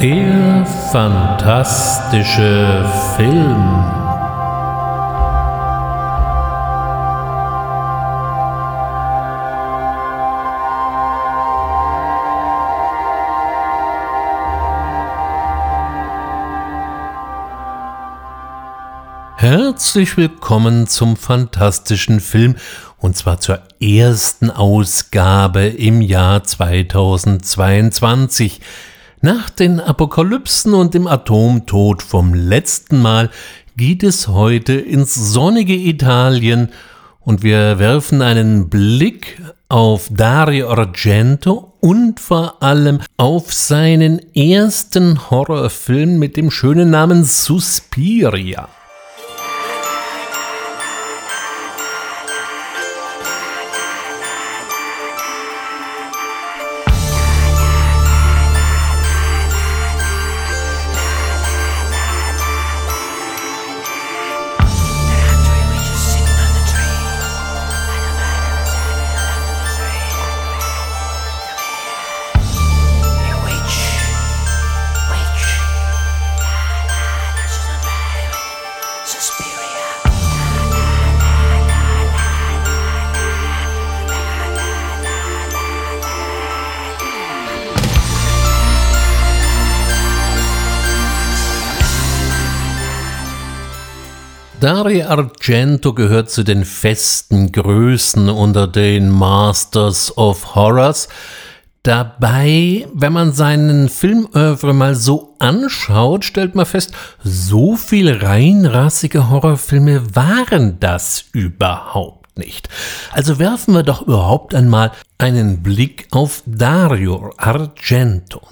Der fantastische Film. Herzlich willkommen zum fantastischen Film und zwar zur ersten Ausgabe im Jahr 2022. Nach den Apokalypsen und dem Atomtod vom letzten Mal geht es heute ins sonnige Italien und wir werfen einen Blick auf Dario Argento und vor allem auf seinen ersten Horrorfilm mit dem schönen Namen Suspiria. Dario Argento gehört zu den festen Größen unter den Masters of Horrors. Dabei, wenn man seinen Filmöuvre mal so anschaut, stellt man fest, so viel reinrassige Horrorfilme waren das überhaupt nicht. Also werfen wir doch überhaupt einmal einen Blick auf Dario Argento.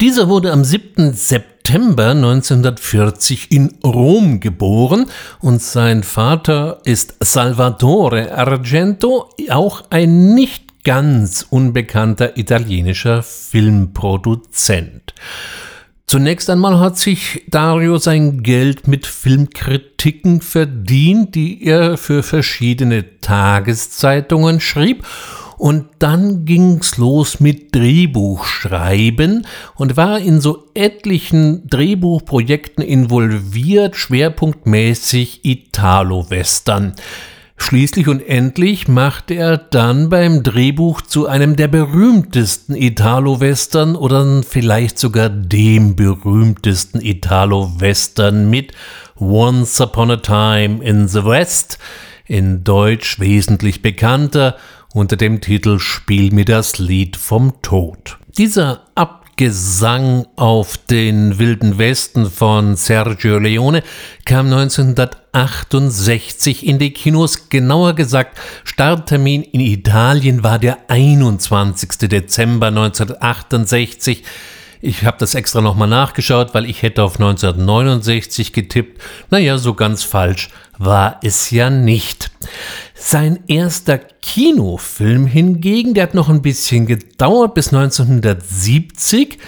Dieser wurde am 7. September September 1940 in Rom geboren und sein Vater ist Salvatore Argento, auch ein nicht ganz unbekannter italienischer Filmproduzent. Zunächst einmal hat sich Dario sein Geld mit Filmkritiken verdient, die er für verschiedene Tageszeitungen schrieb und dann ging's los mit Drehbuchschreiben und war in so etlichen Drehbuchprojekten involviert, schwerpunktmäßig Italo-Western. Schließlich und endlich machte er dann beim Drehbuch zu einem der berühmtesten Italo-Western oder vielleicht sogar dem berühmtesten Italo-Western mit Once Upon a Time in the West, in Deutsch wesentlich bekannter unter dem Titel Spiel mir das Lied vom Tod. Dieser Abgesang auf den Wilden Westen von Sergio Leone kam 1968 in die Kinos. Genauer gesagt, Starttermin in Italien war der 21. Dezember 1968. Ich habe das extra nochmal nachgeschaut, weil ich hätte auf 1969 getippt. Naja, so ganz falsch war es ja nicht. Sein erster Kinofilm hingegen, der hat noch ein bisschen gedauert bis 1970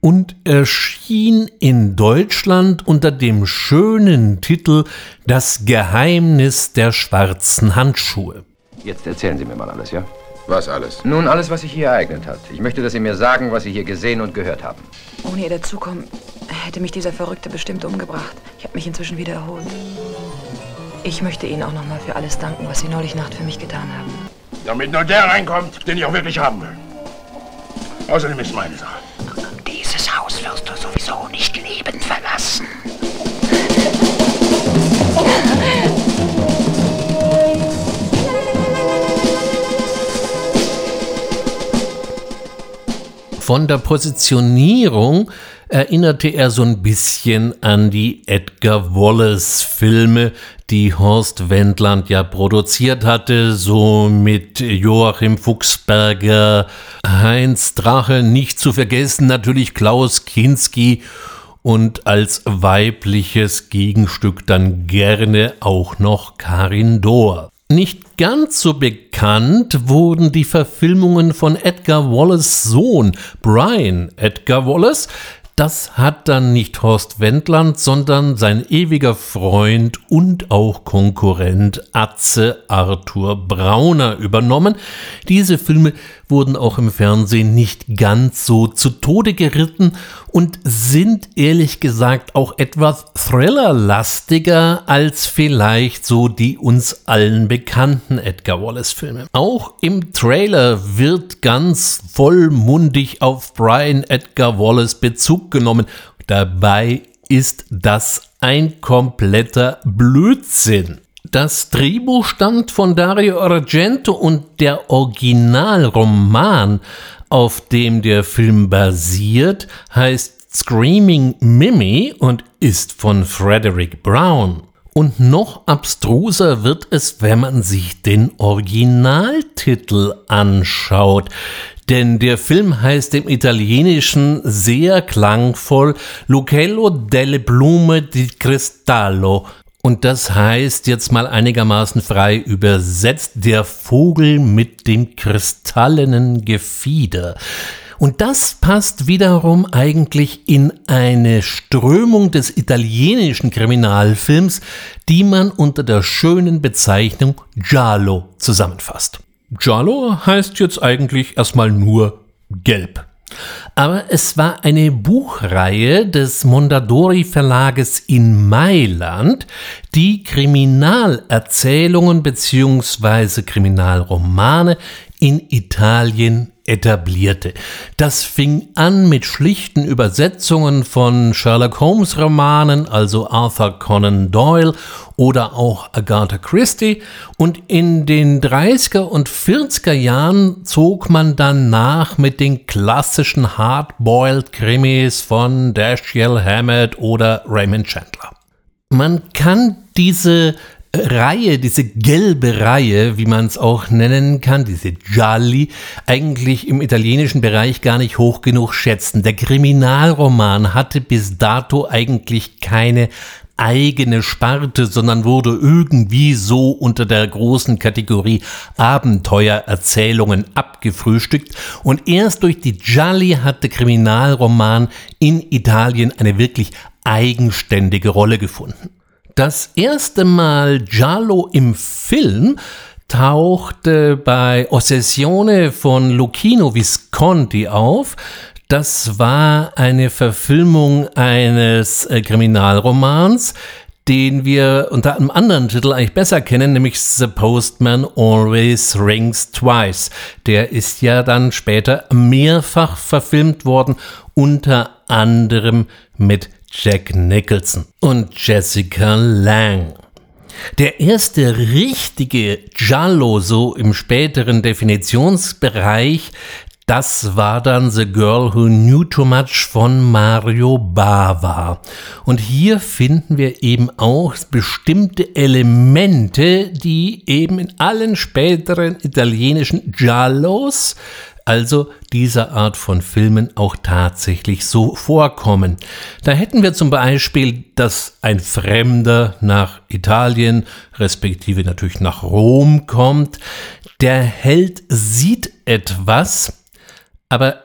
und erschien in Deutschland unter dem schönen Titel Das Geheimnis der schwarzen Handschuhe. Jetzt erzählen Sie mir mal alles, ja? Was alles? Nun, alles, was sich hier ereignet hat. Ich möchte, dass Sie mir sagen, was Sie hier gesehen und gehört haben. Ohne Ihr Dazukommen hätte mich dieser Verrückte bestimmt umgebracht. Ich habe mich inzwischen wieder erholt. Ich möchte Ihnen auch nochmal für alles danken, was Sie neulich Nacht für mich getan haben. Damit nur der reinkommt, den ich auch wirklich haben will. Außerdem ist meine Sache. Dieses Haus wirst du sowieso nicht lebend verlassen. Von der Positionierung erinnerte er so ein bisschen an die Edgar Wallace-Filme, die Horst Wendland ja produziert hatte, so mit Joachim Fuchsberger, Heinz Drache, nicht zu vergessen natürlich Klaus Kinski und als weibliches Gegenstück dann gerne auch noch Karin Dohr. Nicht ganz so bekannt wurden die Verfilmungen von Edgar Wallace Sohn Brian Edgar Wallace, das hat dann nicht Horst Wendland, sondern sein ewiger Freund und auch Konkurrent Atze Arthur Brauner übernommen. Diese Filme wurden auch im Fernsehen nicht ganz so zu Tode geritten und sind ehrlich gesagt auch etwas thrillerlastiger als vielleicht so die uns allen bekannten Edgar Wallace Filme. Auch im Trailer wird ganz vollmundig auf Brian Edgar Wallace Bezug genommen. Dabei ist das ein kompletter Blödsinn. Das Drehbuch stammt von Dario Argento und der Originalroman, auf dem der Film basiert, heißt Screaming Mimi und ist von Frederick Brown. Und noch abstruser wird es, wenn man sich den Originaltitel anschaut. Denn der Film heißt im Italienischen sehr klangvoll Lucello delle Blume di Cristallo und das heißt jetzt mal einigermaßen frei übersetzt, der Vogel mit dem kristallenen Gefieder. Und das passt wiederum eigentlich in eine Strömung des italienischen Kriminalfilms, die man unter der schönen Bezeichnung Giallo zusammenfasst. Giallo heißt jetzt eigentlich erstmal nur gelb. Aber es war eine Buchreihe des Mondadori Verlages in Mailand, die Kriminalerzählungen bzw. Kriminalromane in Italien etablierte. Das fing an mit schlichten Übersetzungen von Sherlock Holmes Romanen, also Arthur Conan Doyle oder auch Agatha Christie und in den 30er und 40er Jahren zog man dann nach mit den klassischen Hardboiled Krimis von Dashiell Hammett oder Raymond Chandler. Man kann diese Reihe, diese gelbe Reihe, wie man es auch nennen kann, diese Gialli, eigentlich im italienischen Bereich gar nicht hoch genug schätzen. Der Kriminalroman hatte bis dato eigentlich keine eigene Sparte, sondern wurde irgendwie so unter der großen Kategorie Abenteuererzählungen abgefrühstückt und erst durch die Gialli hat der Kriminalroman in Italien eine wirklich eigenständige Rolle gefunden. Das erste Mal Giallo im Film tauchte bei Ossessione von Lucchino Visconti auf. Das war eine Verfilmung eines äh, Kriminalromans, den wir unter einem anderen Titel eigentlich besser kennen, nämlich The Postman Always Rings Twice. Der ist ja dann später mehrfach verfilmt worden, unter anderem mit Jack Nicholson und Jessica Lang. Der erste richtige Giallo so im späteren Definitionsbereich, das war dann The Girl Who Knew Too Much von Mario Bava. Und hier finden wir eben auch bestimmte Elemente, die eben in allen späteren italienischen Giallos also dieser Art von Filmen auch tatsächlich so vorkommen. Da hätten wir zum Beispiel, dass ein Fremder nach Italien, respektive natürlich nach Rom kommt. Der Held sieht etwas, aber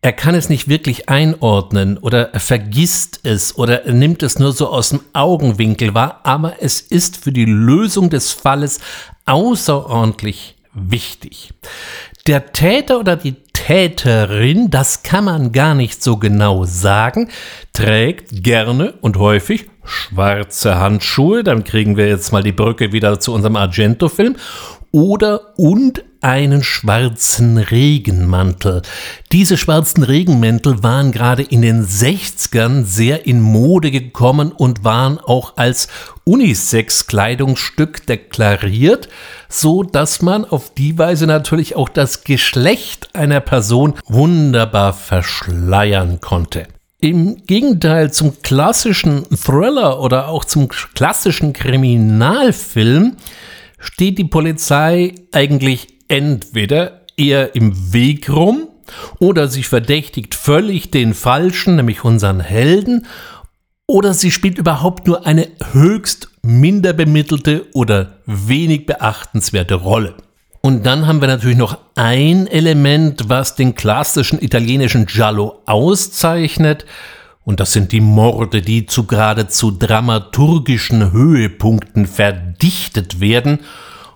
er kann es nicht wirklich einordnen oder er vergisst es oder er nimmt es nur so aus dem Augenwinkel wahr, aber es ist für die Lösung des Falles außerordentlich wichtig. Der Täter oder die Täterin, das kann man gar nicht so genau sagen, trägt gerne und häufig schwarze Handschuhe, dann kriegen wir jetzt mal die Brücke wieder zu unserem Argento-Film, oder und einen schwarzen Regenmantel. Diese schwarzen Regenmäntel waren gerade in den 60ern sehr in Mode gekommen und waren auch als Unisex-Kleidungsstück deklariert, so dass man auf die Weise natürlich auch das Geschlecht einer Person wunderbar verschleiern konnte. Im Gegenteil zum klassischen Thriller oder auch zum klassischen Kriminalfilm steht die Polizei eigentlich entweder eher im Weg rum oder sie verdächtigt völlig den Falschen, nämlich unseren Helden, oder sie spielt überhaupt nur eine höchst minder bemittelte oder wenig beachtenswerte Rolle. Und dann haben wir natürlich noch ein Element, was den klassischen italienischen Giallo auszeichnet, und das sind die Morde, die zu geradezu dramaturgischen Höhepunkten verdichtet werden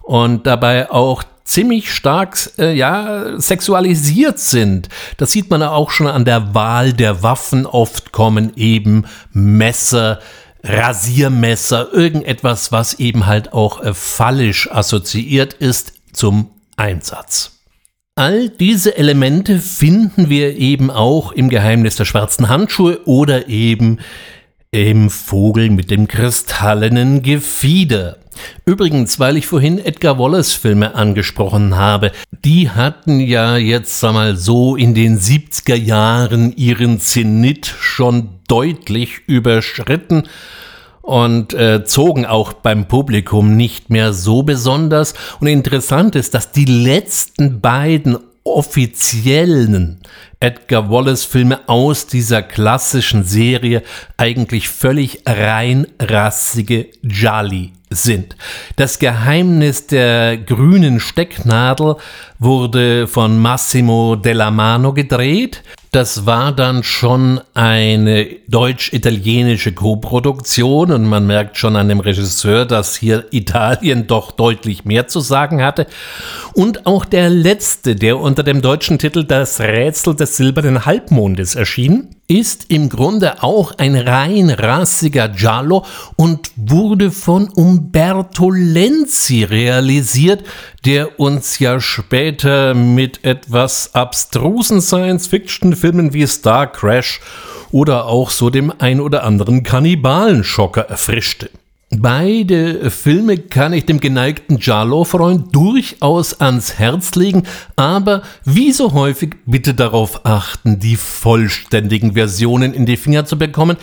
und dabei auch ziemlich stark äh, ja, sexualisiert sind. Das sieht man auch schon an der Wahl der Waffen. Oft kommen eben Messer, Rasiermesser, irgendetwas, was eben halt auch äh, phallisch assoziiert ist, zum Einsatz. All diese Elemente finden wir eben auch im Geheimnis der schwarzen Handschuhe oder eben im Vogel mit dem kristallenen Gefieder. Übrigens, weil ich vorhin Edgar Wallace Filme angesprochen habe, die hatten ja jetzt sag mal so in den 70er Jahren ihren Zenit schon deutlich überschritten und äh, zogen auch beim Publikum nicht mehr so besonders. Und interessant ist, dass die letzten beiden offiziellen Edgar Wallace Filme aus dieser klassischen Serie eigentlich völlig reinrassige Jolly sind. Das Geheimnis der grünen Stecknadel wurde von Massimo Della Mano gedreht. Das war dann schon eine deutsch-italienische Koproduktion und man merkt schon an dem Regisseur, dass hier Italien doch deutlich mehr zu sagen hatte. Und auch der letzte, der unter dem deutschen Titel Das Rätsel des silbernen Halbmondes erschien, ist im Grunde auch ein rein rassiger Giallo und wurde von Umberto Lenzi realisiert, der uns ja später mit etwas abstrusen Science-Fiction-Filmen wie Star Crash oder auch so dem ein oder anderen Kannibalenschocker erfrischte. Beide Filme kann ich dem geneigten Jarlo-Freund durchaus ans Herz legen, aber wie so häufig bitte darauf achten, die vollständigen Versionen in die Finger zu bekommen.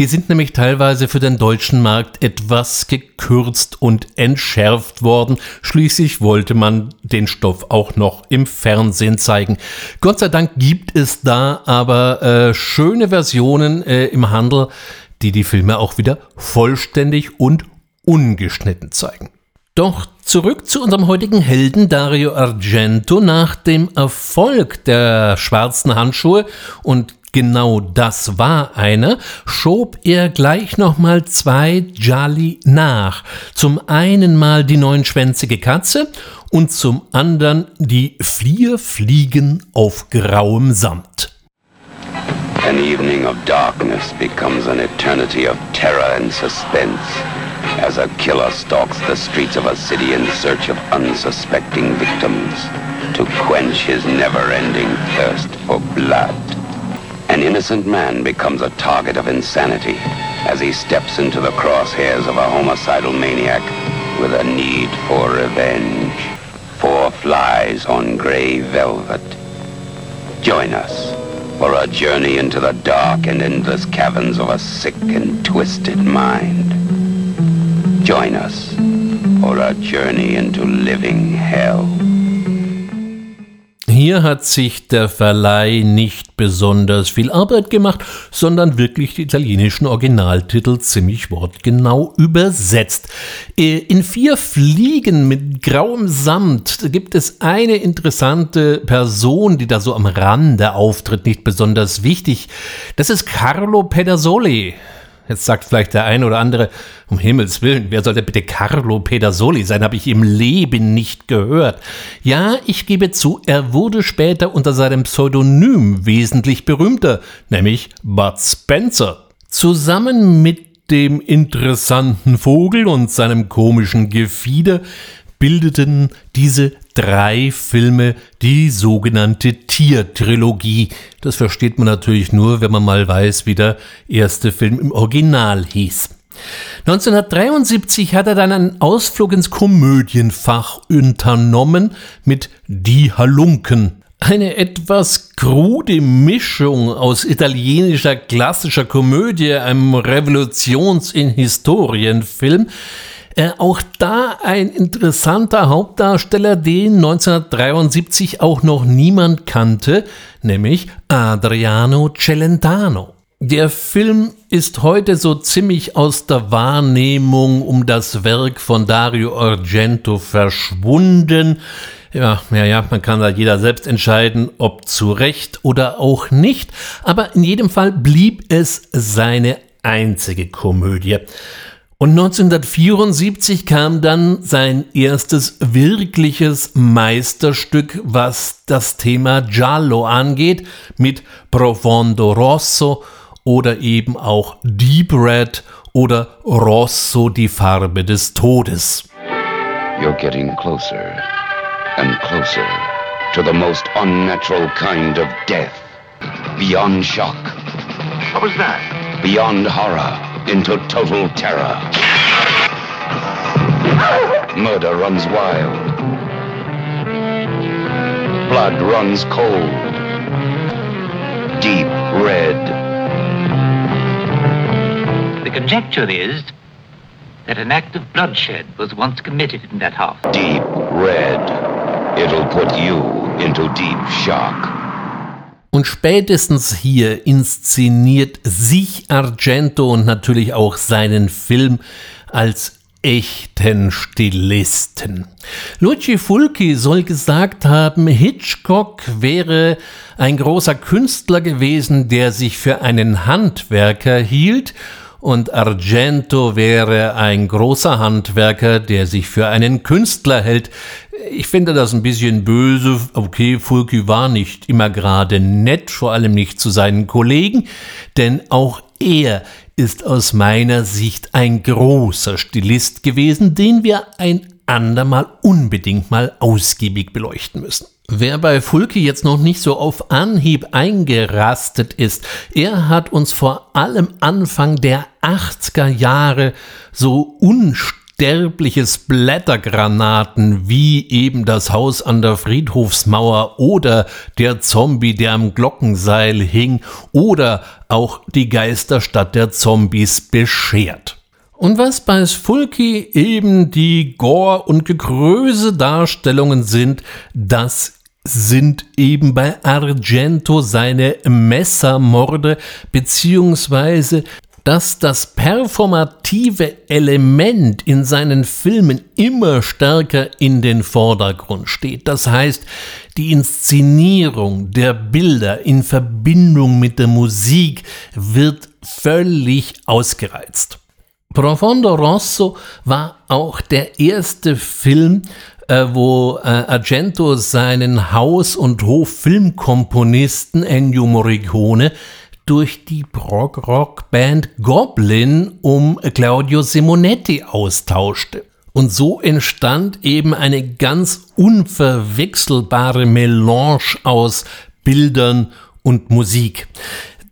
Die sind nämlich teilweise für den deutschen Markt etwas gekürzt und entschärft worden. Schließlich wollte man den Stoff auch noch im Fernsehen zeigen. Gott sei Dank gibt es da aber äh, schöne Versionen äh, im Handel die die Filme auch wieder vollständig und ungeschnitten zeigen. Doch zurück zu unserem heutigen Helden Dario Argento. Nach dem Erfolg der schwarzen Handschuhe und genau das war einer, schob er gleich nochmal zwei Jolly nach. Zum einen mal die neunschwänzige Katze und zum anderen die vier Fliegen auf grauem Samt. An evening of darkness becomes an eternity of terror and suspense as a killer stalks the streets of a city in search of unsuspecting victims to quench his never-ending thirst for blood. An innocent man becomes a target of insanity as he steps into the crosshairs of a homicidal maniac with a need for revenge. Four flies on gray velvet. Join us for a journey into the dark and endless caverns of a sick and twisted mind. Join us for a journey into living hell. Hier hat sich der Verleih nicht besonders viel Arbeit gemacht, sondern wirklich die italienischen Originaltitel ziemlich wortgenau übersetzt. Äh, in vier Fliegen mit grauem Samt gibt es eine interessante Person, die da so am Rande auftritt, nicht besonders wichtig. Das ist Carlo Pedersoli. Jetzt sagt vielleicht der eine oder andere, um Himmels Willen, wer soll denn bitte Carlo Pedersoli sein? Habe ich im Leben nicht gehört. Ja, ich gebe zu, er wurde später unter seinem Pseudonym wesentlich berühmter, nämlich Bud Spencer. Zusammen mit dem interessanten Vogel und seinem komischen Gefieder bildeten diese drei Filme die sogenannte Tiertrilogie. Das versteht man natürlich nur, wenn man mal weiß, wie der erste Film im Original hieß. 1973 hat er dann einen Ausflug ins Komödienfach unternommen mit Die Halunken. Eine etwas krude Mischung aus italienischer klassischer Komödie, einem Revolutions- in Historienfilm, äh, auch da ein interessanter Hauptdarsteller, den 1973 auch noch niemand kannte, nämlich Adriano Celentano. Der Film ist heute so ziemlich aus der Wahrnehmung um das Werk von Dario Argento verschwunden. Ja, ja, ja, man kann da jeder selbst entscheiden, ob zu Recht oder auch nicht. Aber in jedem Fall blieb es seine einzige Komödie. Und 1974 kam dann sein erstes wirkliches Meisterstück, was das Thema Giallo angeht, mit Profondo Rosso oder eben auch Deep Red oder Rosso, die Farbe des Todes. You're getting closer and closer to the most unnatural kind of death. Beyond shock. What was that? Beyond horror into total terror. Murder runs wild. Blood runs cold. Deep red. The conjecture is that an act of bloodshed was once committed in that house. Deep red. It'll put you into deep shock. Und spätestens hier inszeniert sich Argento und natürlich auch seinen Film als echten Stilisten. Luigi Fulci soll gesagt haben, Hitchcock wäre ein großer Künstler gewesen, der sich für einen Handwerker hielt und Argento wäre ein großer Handwerker, der sich für einen Künstler hält. Ich finde das ein bisschen böse. Okay, Fulci war nicht immer gerade nett, vor allem nicht zu seinen Kollegen, denn auch er ist aus meiner Sicht ein großer Stilist gewesen, den wir ein andermal unbedingt mal ausgiebig beleuchten müssen. Wer bei Fulki jetzt noch nicht so auf Anhieb eingerastet ist, er hat uns vor allem Anfang der 80er Jahre so unsterbliche Blättergranaten wie eben das Haus an der Friedhofsmauer oder der Zombie, der am Glockenseil hing oder auch die Geisterstadt der Zombies beschert. Und was bei Fulki eben die Gore- und Gegröße-Darstellungen sind, das sind eben bei Argento seine Messermorde beziehungsweise dass das performative Element in seinen Filmen immer stärker in den Vordergrund steht. Das heißt, die Inszenierung der Bilder in Verbindung mit der Musik wird völlig ausgereizt. Profondo Rosso war auch der erste Film, äh, wo äh, Argento seinen Haus- und Hof-Filmkomponisten Ennio Morricone durch die Prog-Rock-Band Goblin um Claudio Simonetti austauschte. Und so entstand eben eine ganz unverwechselbare Melange aus Bildern und Musik.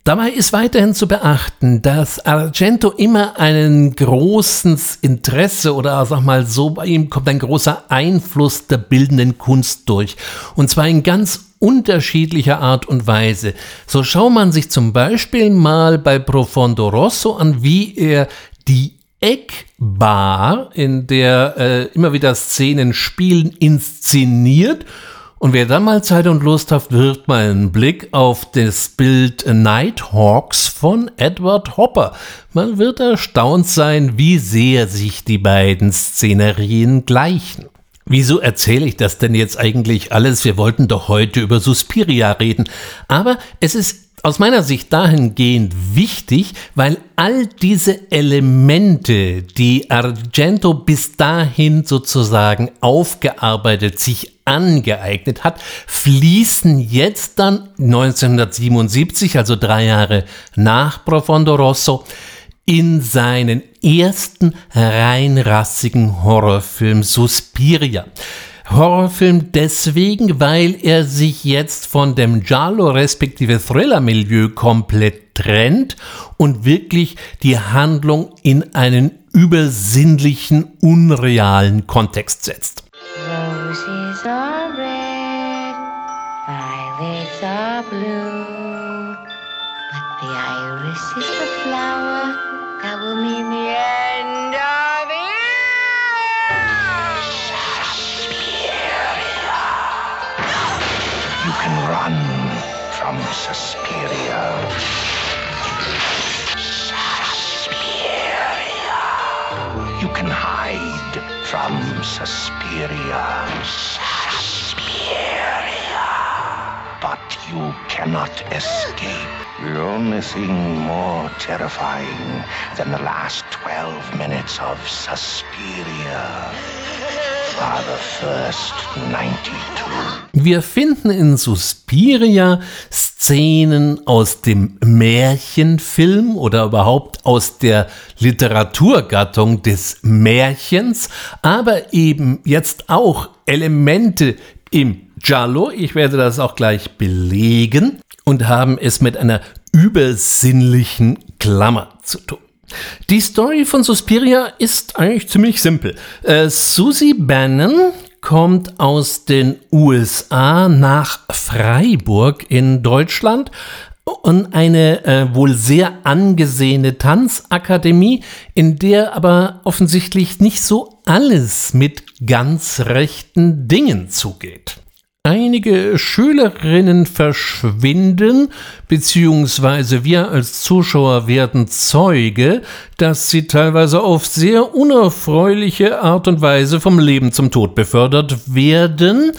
Dabei ist weiterhin zu beachten, dass Argento immer einen großes Interesse oder sag mal so, bei ihm kommt ein großer Einfluss der bildenden Kunst durch. Und zwar in ganz unterschiedlicher Art und Weise. So schaut man sich zum Beispiel mal bei Profondo Rosso an, wie er die Eckbar, in der äh, immer wieder Szenen spielen, inszeniert und wer dann mal Zeit und Lust hat, wirft mal einen Blick auf das Bild Nighthawks von Edward Hopper. Man wird erstaunt sein, wie sehr sich die beiden Szenerien gleichen. Wieso erzähle ich das denn jetzt eigentlich alles? Wir wollten doch heute über Suspiria reden. Aber es ist aus meiner Sicht dahingehend wichtig, weil all diese Elemente, die Argento bis dahin sozusagen aufgearbeitet, sich angeeignet hat, fließen jetzt dann 1977, also drei Jahre nach Profondo Rosso, in seinen ersten reinrassigen Horrorfilm Suspiria. Horrorfilm deswegen, weil er sich jetzt von dem Giallo respektive Thriller-Milieu komplett trennt und wirklich die Handlung in einen übersinnlichen, unrealen Kontext setzt. Cannot escape. The only thing more terrifying than the last 12 minutes of Suspiria are the first 92. Wir finden in Suspiria Szenen aus dem Märchenfilm oder überhaupt aus der Literaturgattung des Märchens, aber eben jetzt auch Elemente im Giallo, ich werde das auch gleich belegen, und haben es mit einer übersinnlichen Klammer zu tun. Die Story von Suspiria ist eigentlich ziemlich simpel. Äh, Susie Bannon kommt aus den USA nach Freiburg in Deutschland und eine äh, wohl sehr angesehene Tanzakademie, in der aber offensichtlich nicht so alles mit ganz rechten Dingen zugeht. Einige Schülerinnen verschwinden, beziehungsweise wir als Zuschauer werden Zeuge, dass sie teilweise auf sehr unerfreuliche Art und Weise vom Leben zum Tod befördert werden.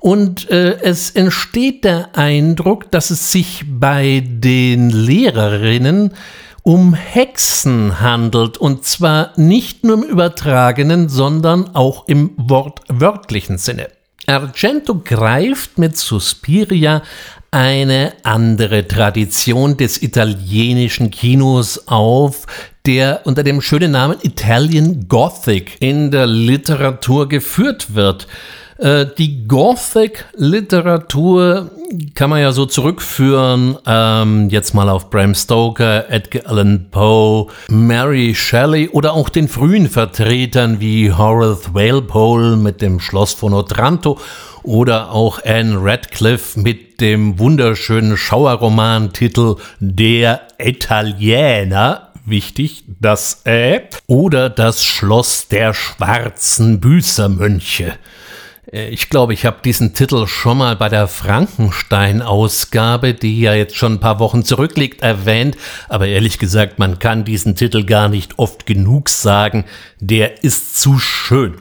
Und äh, es entsteht der Eindruck, dass es sich bei den Lehrerinnen um Hexen handelt, und zwar nicht nur im übertragenen, sondern auch im wortwörtlichen Sinne. Argento greift mit Suspiria eine andere Tradition des italienischen Kinos auf, der unter dem schönen Namen Italian Gothic in der Literatur geführt wird. Äh, die Gothic-Literatur kann man ja so zurückführen, ähm, jetzt mal auf Bram Stoker, Edgar Allan Poe, Mary Shelley oder auch den frühen Vertretern wie Horace Walpole mit dem Schloss von Otranto oder auch Anne Radcliffe mit dem wunderschönen Schauerromantitel Der Italiener wichtig, das Ä, oder das Schloss der schwarzen Büßermönche. Äh, ich glaube, ich habe diesen Titel schon mal bei der Frankenstein-Ausgabe, die ja jetzt schon ein paar Wochen zurückliegt, erwähnt. Aber ehrlich gesagt, man kann diesen Titel gar nicht oft genug sagen. Der ist zu schön.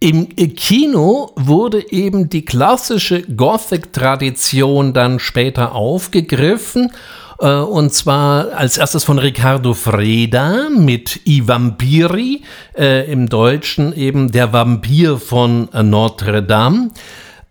Im Kino wurde eben die klassische Gothic-Tradition dann später aufgegriffen und zwar als erstes von Riccardo Freda mit I Vampiri, äh, im Deutschen eben der Vampir von Notre Dame.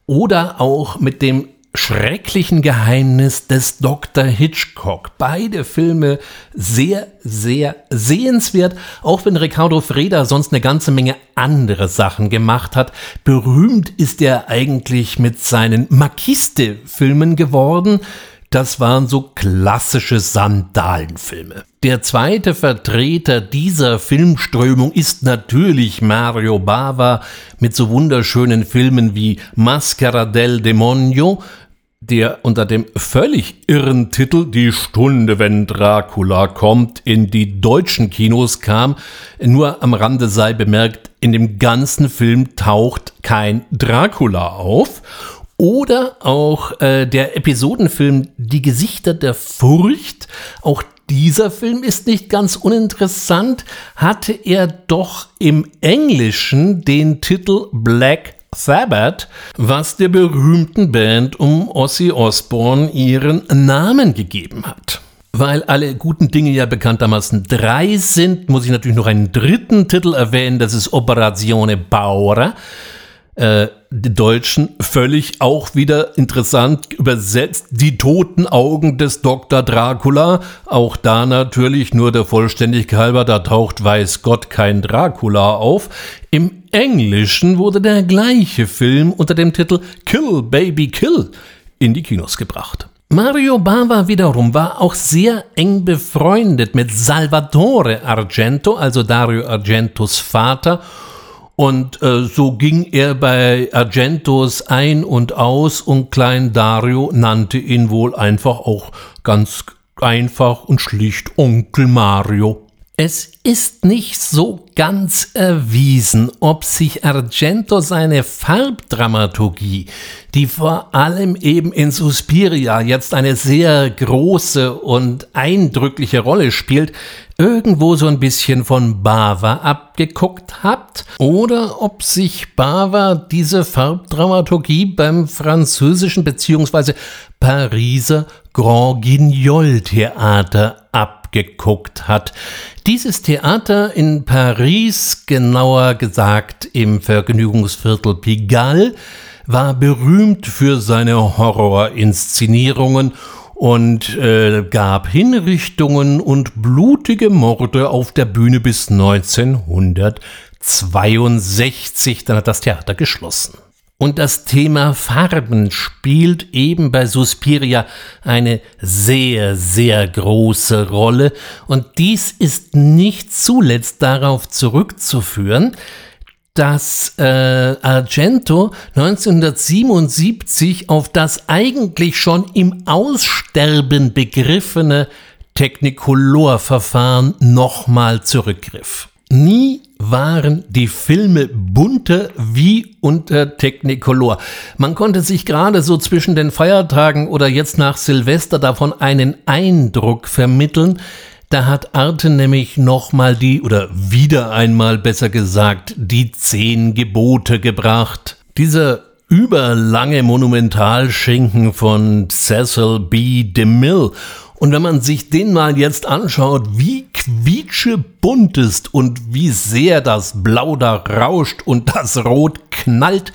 Oder auch mit dem schrecklichen Geheimnis des Dr. Hitchcock. Beide Filme sehr, sehr sehenswert, auch wenn Riccardo Freda sonst eine ganze Menge andere Sachen gemacht hat. Berühmt ist er eigentlich mit seinen Makiste-Filmen geworden, das waren so klassische Sandalenfilme. Der zweite Vertreter dieser Filmströmung ist natürlich Mario Bava mit so wunderschönen Filmen wie Maschera del Demonio, der unter dem völlig irren Titel Die Stunde, wenn Dracula kommt, in die deutschen Kinos kam. Nur am Rande sei bemerkt, in dem ganzen Film taucht kein Dracula auf. Oder auch äh, der Episodenfilm Die Gesichter der Furcht. Auch dieser Film ist nicht ganz uninteressant, hatte er doch im Englischen den Titel Black Sabbath, was der berühmten Band um Ozzy Osbourne ihren Namen gegeben hat. Weil alle guten Dinge ja bekanntermaßen drei sind, muss ich natürlich noch einen dritten Titel erwähnen, das ist Operazione Paura äh, Deutschen völlig auch wieder interessant übersetzt. Die toten Augen des Dr. Dracula. Auch da natürlich nur der Vollständigkeit halber, da taucht weiß Gott kein Dracula auf. Im Englischen wurde der gleiche Film unter dem Titel Kill Baby Kill in die Kinos gebracht. Mario Bava wiederum war auch sehr eng befreundet mit Salvatore Argento, also Dario Argentos Vater, und äh, so ging er bei Argentos ein und aus und Klein Dario nannte ihn wohl einfach auch ganz einfach und schlicht Onkel Mario. Es ist nicht so ganz erwiesen, ob sich Argento seine Farbdramaturgie, die vor allem eben in Suspiria jetzt eine sehr große und eindrückliche Rolle spielt, irgendwo so ein bisschen von Bava abgeguckt hat oder ob sich Bava diese Farbdramaturgie beim französischen bzw. Pariser Grand Guignol Theater abgeguckt hat. Dieses Theater in Paris, genauer gesagt im Vergnügungsviertel Pigalle, war berühmt für seine Horrorinszenierungen und äh, gab Hinrichtungen und blutige Morde auf der Bühne bis 1962. Dann hat das Theater geschlossen. Und das Thema Farben spielt eben bei Suspiria eine sehr, sehr große Rolle. Und dies ist nicht zuletzt darauf zurückzuführen, dass äh, Argento 1977 auf das eigentlich schon im Aussterben begriffene Technicolor-Verfahren nochmal zurückgriff. Nie waren die Filme bunter wie unter Technicolor. Man konnte sich gerade so zwischen den Feiertagen oder jetzt nach Silvester davon einen Eindruck vermitteln, da hat Arte nämlich nochmal die, oder wieder einmal besser gesagt, die zehn Gebote gebracht. Dieser überlange Monumentalschinken von Cecil B. DeMille. Und wenn man sich den mal jetzt anschaut, wie quietschebunt ist und wie sehr das Blau da rauscht und das Rot knallt,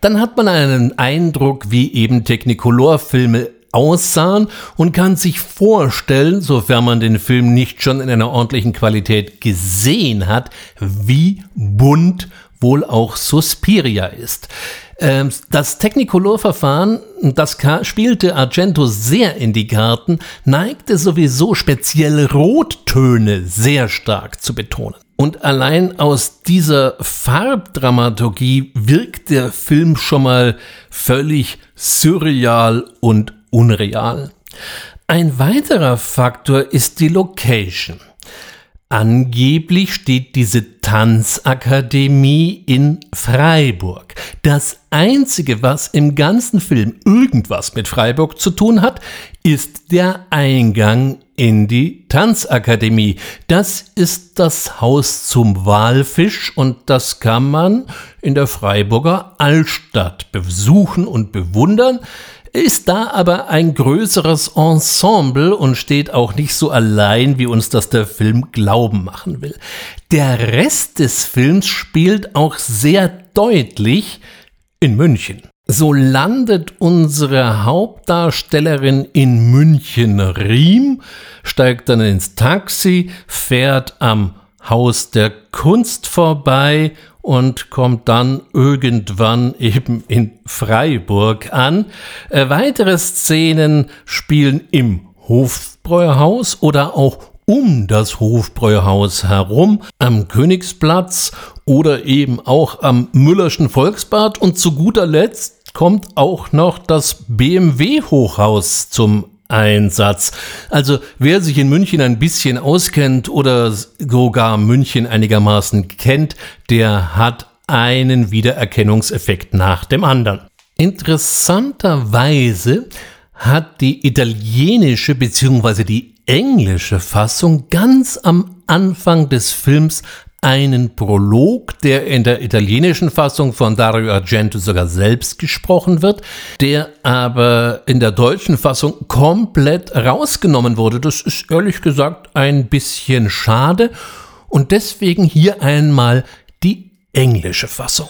dann hat man einen Eindruck, wie eben Technicolor-Filme aussahen und kann sich vorstellen, sofern man den Film nicht schon in einer ordentlichen Qualität gesehen hat, wie bunt wohl auch Suspiria ist. Ähm, das Technicolor-Verfahren, das spielte Argento sehr in die Karten, neigte sowieso spezielle Rottöne sehr stark zu betonen. Und allein aus dieser Farbdramaturgie wirkt der Film schon mal völlig surreal und unreal. Ein weiterer Faktor ist die Location. Angeblich steht diese Tanzakademie in Freiburg. Das Einzige, was im ganzen Film irgendwas mit Freiburg zu tun hat, ist der Eingang in die Tanzakademie. Das ist das Haus zum Walfisch und das kann man in der Freiburger Altstadt besuchen und bewundern ist da aber ein größeres Ensemble und steht auch nicht so allein, wie uns das der Film glauben machen will. Der Rest des Films spielt auch sehr deutlich in München. So landet unsere Hauptdarstellerin in München-Riem, steigt dann ins Taxi, fährt am Haus der Kunst vorbei und kommt dann irgendwann eben in Freiburg an. Äh, weitere Szenen spielen im Hofbräuhaus oder auch um das Hofbräuhaus herum, am Königsplatz oder eben auch am Müllerschen Volksbad und zu guter Letzt kommt auch noch das BMW Hochhaus zum Einsatz. Also wer sich in München ein bisschen auskennt oder sogar München einigermaßen kennt, der hat einen Wiedererkennungseffekt nach dem anderen. Interessanterweise hat die italienische bzw. die englische Fassung ganz am Anfang des Films einen Prolog, der in der italienischen Fassung von Dario Argento sogar selbst gesprochen wird, der aber in der deutschen Fassung komplett rausgenommen wurde. Das ist ehrlich gesagt ein bisschen schade und deswegen hier einmal die englische Fassung.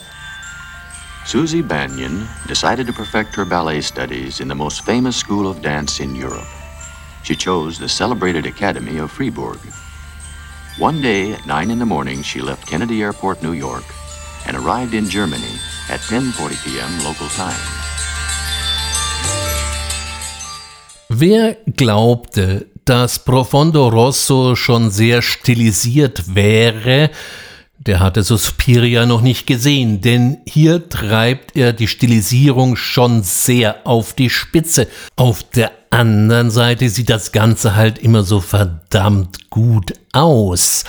Susie Banyan decided to perfect her ballet studies in the most famous school of dance in Europe. She chose the celebrated Academy of Fribourg. One day at 9 in the morning, she left Kennedy Airport, New York, and arrived in Germany at 10:40 p.m. local time. Wer glaubte, dass Profondo Rosso schon sehr stilisiert wäre, der hatte Suspiria noch nicht gesehen, denn hier treibt er die Stilisierung schon sehr auf die Spitze. Auf der anderen Seite sieht das Ganze halt immer so verdammt gut aus.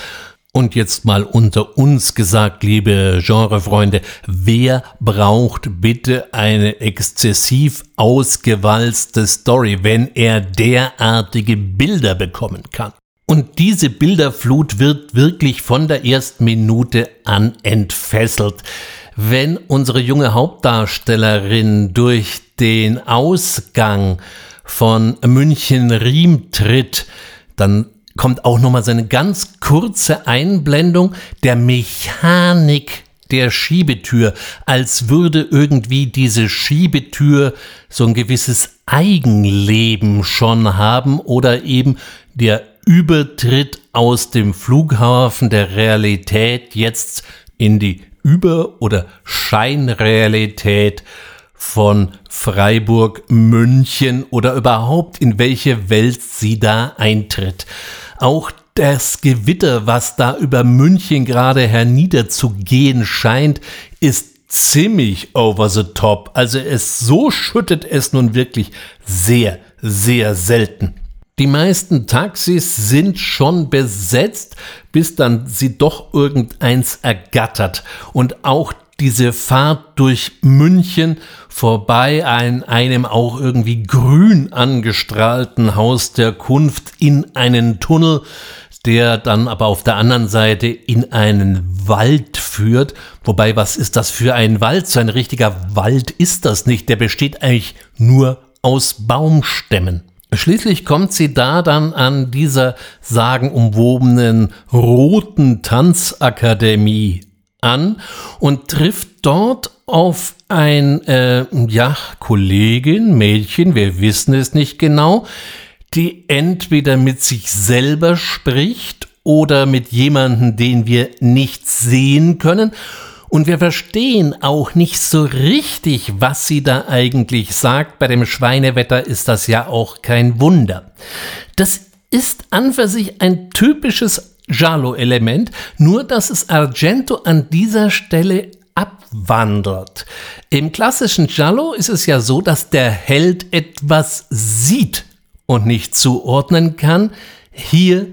Und jetzt mal unter uns gesagt, liebe Genrefreunde, wer braucht bitte eine exzessiv ausgewalzte Story, wenn er derartige Bilder bekommen kann? Und diese Bilderflut wird wirklich von der ersten Minute an entfesselt. Wenn unsere junge Hauptdarstellerin durch den Ausgang von München-Riem tritt, dann kommt auch nochmal so eine ganz kurze Einblendung der Mechanik der Schiebetür, als würde irgendwie diese Schiebetür so ein gewisses Eigenleben schon haben oder eben der Übertritt aus dem Flughafen der Realität jetzt in die Über- oder Scheinrealität von Freiburg, München oder überhaupt in welche Welt sie da eintritt. Auch das Gewitter, was da über München gerade herniederzugehen scheint, ist ziemlich over the top. Also es so schüttet es nun wirklich sehr, sehr selten. Die meisten Taxis sind schon besetzt, bis dann sie doch irgendeins ergattert. Und auch diese Fahrt durch München vorbei an einem auch irgendwie grün angestrahlten Haus der Kunft in einen Tunnel, der dann aber auf der anderen Seite in einen Wald führt. Wobei, was ist das für ein Wald? So ein richtiger Wald ist das nicht. Der besteht eigentlich nur aus Baumstämmen. Schließlich kommt sie da dann an dieser sagenumwobenen roten Tanzakademie an und trifft dort auf ein, äh, ja, Kollegin, Mädchen, wir wissen es nicht genau, die entweder mit sich selber spricht oder mit jemandem, den wir nicht sehen können und wir verstehen auch nicht so richtig, was sie da eigentlich sagt. Bei dem Schweinewetter ist das ja auch kein Wunder. Das ist an für sich ein typisches Giallo-Element, nur dass es Argento an dieser Stelle abwandert. Im klassischen Giallo ist es ja so, dass der Held etwas sieht und nicht zuordnen kann. Hier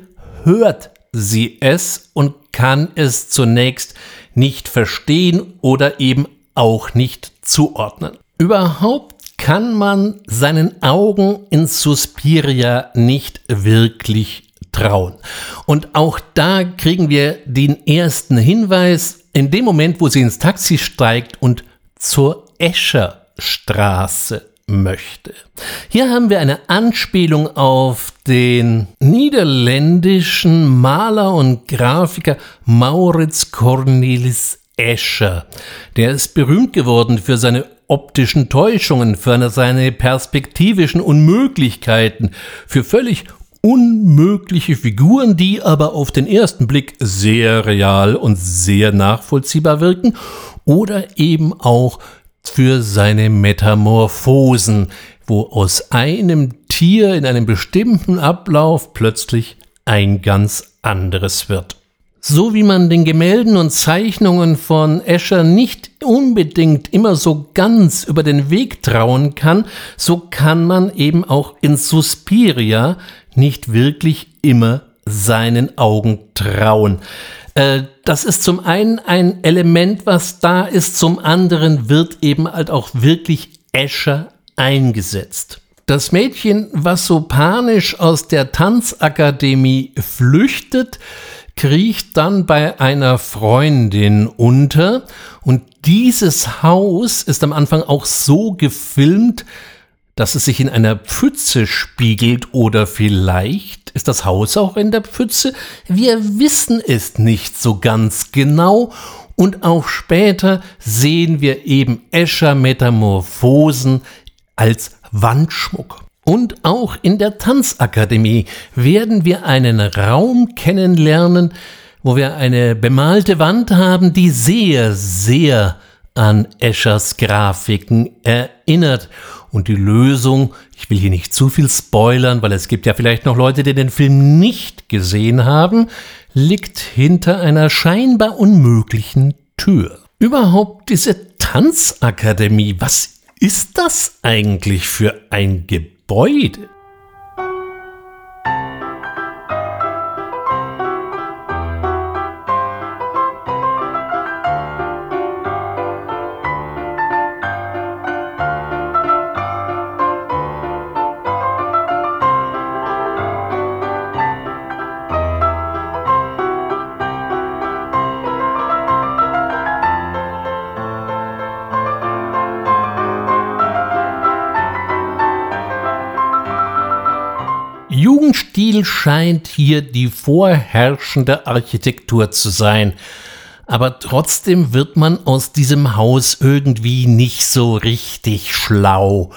hört sie es und kann es zunächst nicht verstehen oder eben auch nicht zuordnen. Überhaupt kann man seinen Augen in Suspiria nicht wirklich trauen. Und auch da kriegen wir den ersten Hinweis in dem Moment, wo sie ins Taxi steigt und zur Escherstraße möchte. Hier haben wir eine Anspielung auf den niederländischen Maler und Grafiker Maurits Cornelis Escher. Der ist berühmt geworden für seine optischen Täuschungen, für seine perspektivischen Unmöglichkeiten, für völlig unmögliche Figuren, die aber auf den ersten Blick sehr real und sehr nachvollziehbar wirken oder eben auch für seine Metamorphosen, wo aus einem Tier in einem bestimmten Ablauf plötzlich ein ganz anderes wird. So wie man den Gemälden und Zeichnungen von Escher nicht unbedingt immer so ganz über den Weg trauen kann, so kann man eben auch in Suspiria nicht wirklich immer seinen Augen trauen. Äh, das ist zum einen ein Element, was da ist, zum anderen wird eben halt auch wirklich Escher eingesetzt. Das Mädchen, was so panisch aus der Tanzakademie flüchtet, kriecht dann bei einer Freundin unter und dieses Haus ist am Anfang auch so gefilmt, dass es sich in einer Pfütze spiegelt oder vielleicht ist das Haus auch in der Pfütze? Wir wissen es nicht so ganz genau und auch später sehen wir eben Escher Metamorphosen als Wandschmuck. Und auch in der Tanzakademie werden wir einen Raum kennenlernen, wo wir eine bemalte Wand haben, die sehr, sehr an Eschers Grafiken erinnert. Und die Lösung, ich will hier nicht zu viel spoilern, weil es gibt ja vielleicht noch Leute, die den Film nicht gesehen haben, liegt hinter einer scheinbar unmöglichen Tür. Überhaupt diese Tanzakademie, was ist das eigentlich für ein Gebäude? Jugendstil scheint hier die vorherrschende Architektur zu sein. Aber trotzdem wird man aus diesem Haus irgendwie nicht so richtig schlau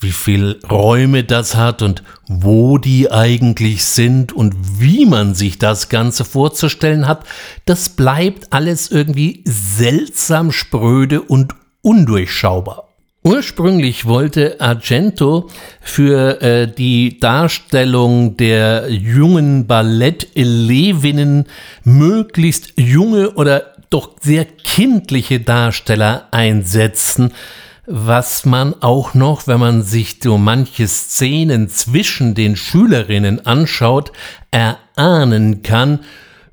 wie viel Räume das hat und wo die eigentlich sind und wie man sich das Ganze vorzustellen hat, das bleibt alles irgendwie seltsam spröde und undurchschaubar. Ursprünglich wollte Argento für äh, die Darstellung der jungen Ballettelevinnen möglichst junge oder doch sehr kindliche Darsteller einsetzen, was man auch noch, wenn man sich so manche Szenen zwischen den Schülerinnen anschaut, erahnen kann,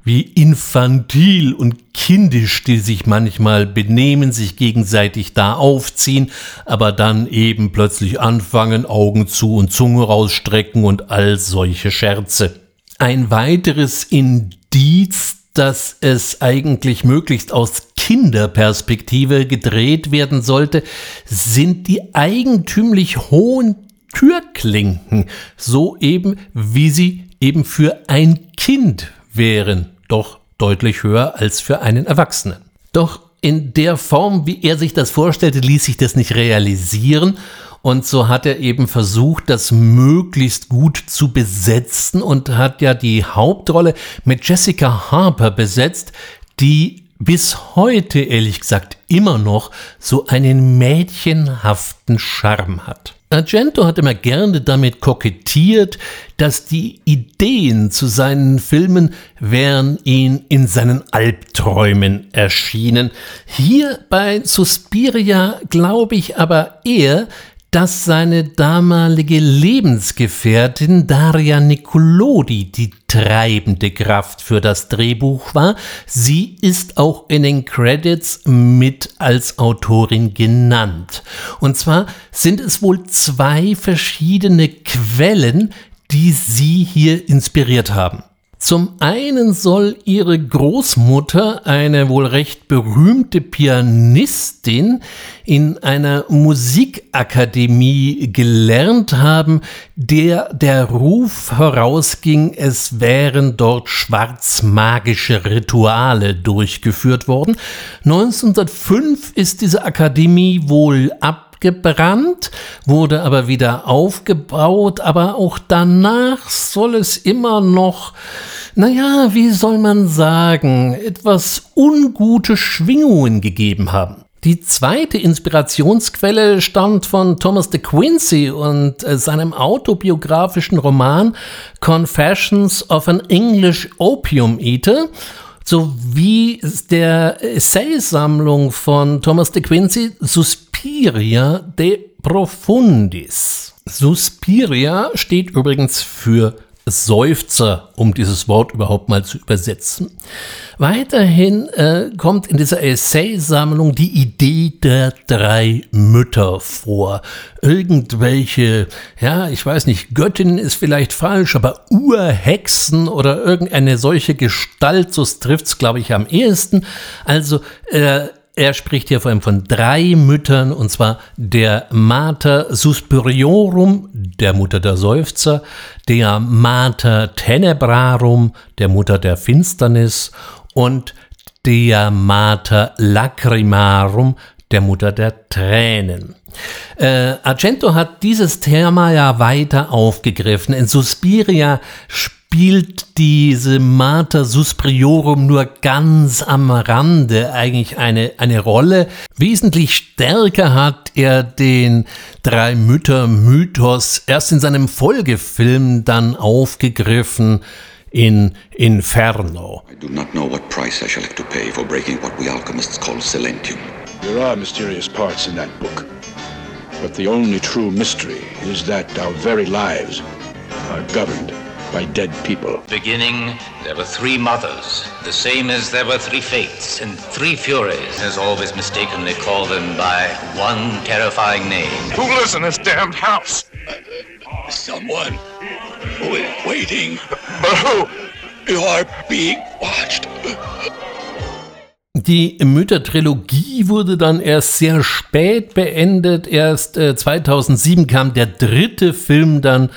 wie infantil und kindisch die sich manchmal benehmen, sich gegenseitig da aufziehen, aber dann eben plötzlich anfangen, Augen zu und Zunge rausstrecken und all solche Scherze. Ein weiteres Indiz dass es eigentlich möglichst aus Kinderperspektive gedreht werden sollte, sind die eigentümlich hohen Türklinken, so eben wie sie eben für ein Kind wären, doch deutlich höher als für einen Erwachsenen. Doch in der Form, wie er sich das vorstellte, ließ sich das nicht realisieren und so hat er eben versucht, das möglichst gut zu besetzen und hat ja die Hauptrolle mit Jessica Harper besetzt, die bis heute, ehrlich gesagt, immer noch so einen mädchenhaften Charme hat. Argento hat immer gerne damit kokettiert, dass die Ideen zu seinen Filmen wären ihn in seinen Albträumen erschienen. Hier bei Suspiria glaube ich aber eher, dass seine damalige Lebensgefährtin Daria Nicolodi die treibende Kraft für das Drehbuch war. Sie ist auch in den Credits mit als Autorin genannt. Und zwar sind es wohl zwei verschiedene Quellen, die sie hier inspiriert haben. Zum einen soll ihre Großmutter, eine wohl recht berühmte Pianistin, in einer Musikakademie gelernt haben, der der Ruf herausging, es wären dort schwarzmagische Rituale durchgeführt worden. 1905 ist diese Akademie wohl ab abgebrannt, wurde aber wieder aufgebaut, aber auch danach soll es immer noch, naja, wie soll man sagen, etwas ungute Schwingungen gegeben haben. Die zweite Inspirationsquelle stammt von Thomas de Quincey und äh, seinem autobiografischen Roman Confessions of an English Opium Eater sowie der Essaysammlung von Thomas de Quincey Suspiria de Profundis. Suspiria steht übrigens für Seufzer, um dieses Wort überhaupt mal zu übersetzen. Weiterhin äh, kommt in dieser Essaysammlung die Idee der drei Mütter vor. Irgendwelche, ja, ich weiß nicht, Göttin ist vielleicht falsch, aber Urhexen oder irgendeine solche Gestalt, so trifft's, glaube ich, am ehesten. Also, äh, er spricht hier vor allem von drei Müttern, und zwar der Mater Suspiriorum, der Mutter der Seufzer, der Mater Tenebrarum, der Mutter der Finsternis, und der Mater Lacrimarum, der Mutter der Tränen. Äh, Argento hat dieses Thema ja weiter aufgegriffen. In Suspiria spielt diese Mater Suspriorum nur ganz am Rande eigentlich eine, eine Rolle. Wesentlich stärker hat er den Drei-Mütter-Mythos erst in seinem Folgefilm dann aufgegriffen in Inferno. I do not know what price I shall have to pay for breaking what we alchemists call silentium. There are mysterious parts in that book. But the only true mystery is that our very lives are governed by dead people. Beginning, there were three mothers, the same as there were three fates and three furies, as always mistakenly call them by one terrifying name. Who lives in this damned house? Someone who is waiting. But who? You are being watched. Die Müttertrilogie wurde dann erst sehr spät beendet. Erst äh, 2007 kam der dritte Film dann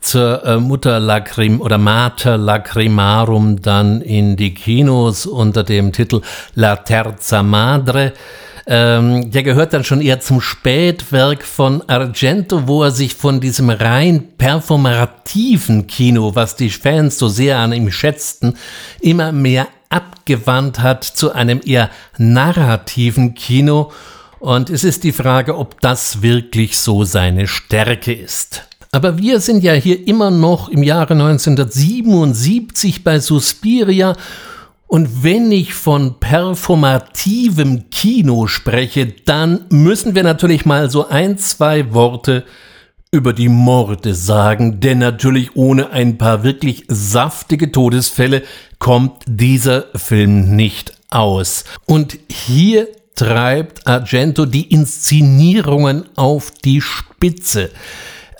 zur äh, Mutter Lacrim oder Mater Lacrimarum dann in die Kinos unter dem Titel La Terza Madre. Ähm, der gehört dann schon eher zum Spätwerk von Argento, wo er sich von diesem rein performativen Kino, was die Fans so sehr an ihm schätzten, immer mehr abgewandt hat zu einem eher narrativen Kino. Und es ist die Frage, ob das wirklich so seine Stärke ist. Aber wir sind ja hier immer noch im Jahre 1977 bei Suspiria und wenn ich von performativem Kino spreche, dann müssen wir natürlich mal so ein, zwei Worte über die Morde sagen, denn natürlich ohne ein paar wirklich saftige Todesfälle kommt dieser Film nicht aus. Und hier treibt Argento die Inszenierungen auf die Spitze.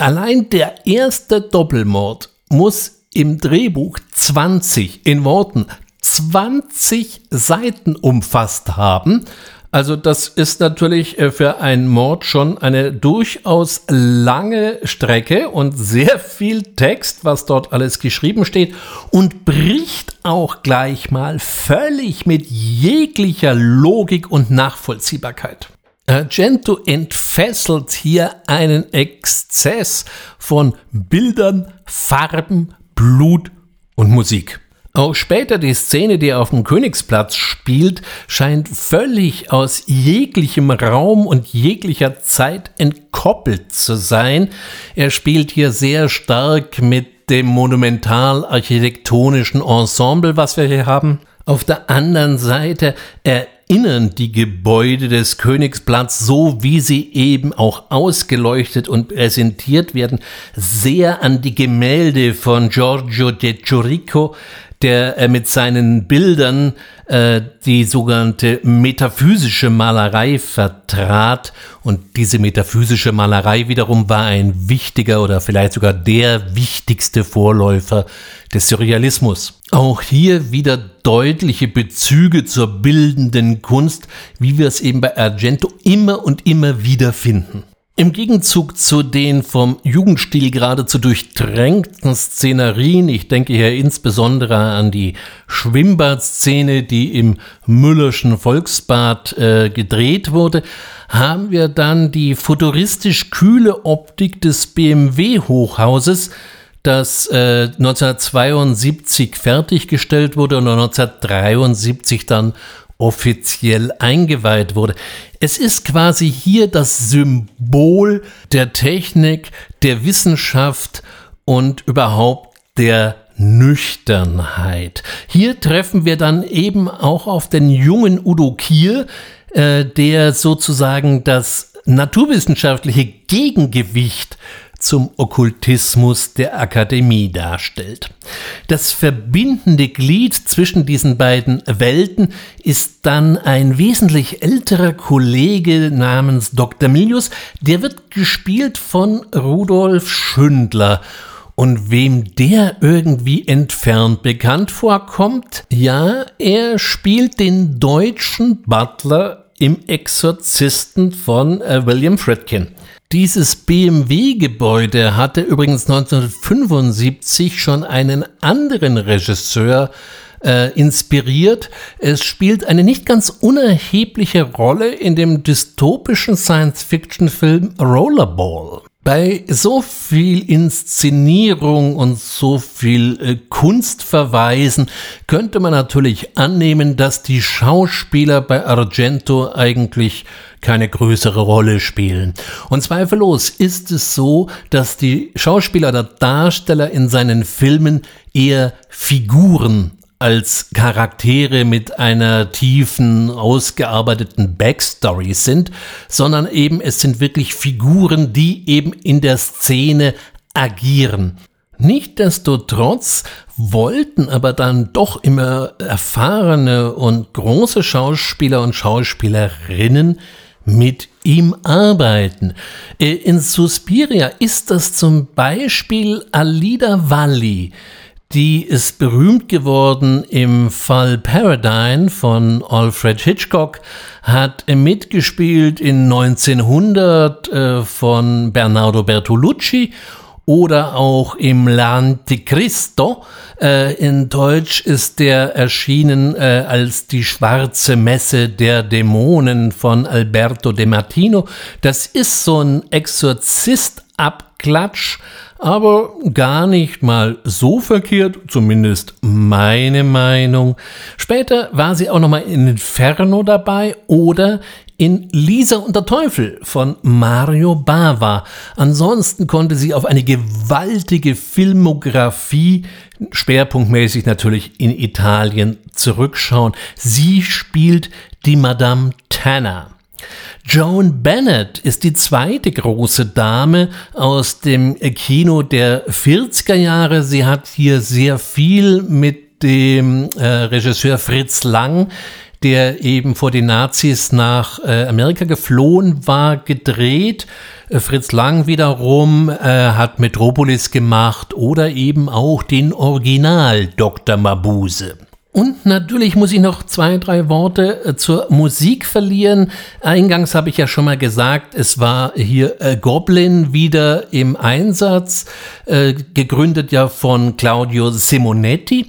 Allein der erste Doppelmord muss im Drehbuch 20 in Worten 20 Seiten umfasst haben. Also das ist natürlich äh, für einen Mord schon eine durchaus lange Strecke und sehr viel Text, was dort alles geschrieben steht und bricht auch gleich mal völlig mit jeglicher Logik und Nachvollziehbarkeit. Argento entfesselt hier einen Exzess von Bildern, Farben, Blut und Musik. Auch später die Szene, die auf dem Königsplatz spielt, scheint völlig aus jeglichem Raum und jeglicher Zeit entkoppelt zu sein. Er spielt hier sehr stark mit dem monumental-architektonischen Ensemble, was wir hier haben. Auf der anderen Seite erinnern die Gebäude des Königsplatz, so wie sie eben auch ausgeleuchtet und präsentiert werden, sehr an die Gemälde von Giorgio de Churico, der äh, mit seinen Bildern äh, die sogenannte metaphysische Malerei vertrat. Und diese metaphysische Malerei wiederum war ein wichtiger oder vielleicht sogar der wichtigste Vorläufer des Surrealismus. Auch hier wieder deutliche Bezüge zur bildenden Kunst, wie wir es eben bei Argento immer und immer wieder finden. Im Gegenzug zu den vom Jugendstil geradezu durchtränkten Szenerien, ich denke hier insbesondere an die Schwimmbadszene, die im Müllerschen Volksbad äh, gedreht wurde, haben wir dann die futuristisch kühle Optik des BMW-Hochhauses, das äh, 1972 fertiggestellt wurde und 1973 dann offiziell eingeweiht wurde. Es ist quasi hier das Symbol der Technik, der Wissenschaft und überhaupt der Nüchternheit. Hier treffen wir dann eben auch auf den jungen Udo Kier, äh, der sozusagen das naturwissenschaftliche Gegengewicht zum Okkultismus der Akademie darstellt. Das verbindende Glied zwischen diesen beiden Welten ist dann ein wesentlich älterer Kollege namens Dr. Milius, der wird gespielt von Rudolf Schündler. Und wem der irgendwie entfernt bekannt vorkommt, ja, er spielt den deutschen Butler im Exorzisten von äh, William Friedkin. Dieses BMW-Gebäude hatte übrigens 1975 schon einen anderen Regisseur äh, inspiriert. Es spielt eine nicht ganz unerhebliche Rolle in dem dystopischen Science-Fiction-Film Rollerball. Bei so viel Inszenierung und so viel äh, Kunstverweisen könnte man natürlich annehmen, dass die Schauspieler bei Argento eigentlich keine größere Rolle spielen. Und zweifellos ist es so, dass die Schauspieler oder Darsteller in seinen Filmen eher Figuren als Charaktere mit einer tiefen, ausgearbeiteten Backstory sind, sondern eben es sind wirklich Figuren, die eben in der Szene agieren. Nichtsdestotrotz wollten aber dann doch immer erfahrene und große Schauspieler und Schauspielerinnen mit ihm arbeiten. Äh, in Suspiria ist das zum Beispiel Alida Valli, die ist berühmt geworden im Fall Paradigm von Alfred Hitchcock, hat mitgespielt in 1900 äh, von Bernardo Bertolucci oder auch im L'Anticristo. Äh, in Deutsch ist der erschienen äh, als die schwarze Messe der Dämonen von Alberto De Martino. Das ist so ein Exorzist-Abklatsch aber gar nicht mal so verkehrt, zumindest meine Meinung. Später war sie auch noch mal in Inferno dabei oder in Lisa und der Teufel von Mario Bava. Ansonsten konnte sie auf eine gewaltige Filmografie, schwerpunktmäßig natürlich in Italien, zurückschauen. Sie spielt die Madame Tanner. Joan Bennett ist die zweite große Dame aus dem Kino der 40er Jahre. Sie hat hier sehr viel mit dem äh, Regisseur Fritz Lang der eben vor den Nazis nach äh, Amerika geflohen war, gedreht. Äh, Fritz Lang wiederum äh, hat Metropolis gemacht oder eben auch den Original Dr. Mabuse. Und natürlich muss ich noch zwei, drei Worte äh, zur Musik verlieren. Eingangs habe ich ja schon mal gesagt, es war hier äh, Goblin wieder im Einsatz, äh, gegründet ja von Claudio Simonetti.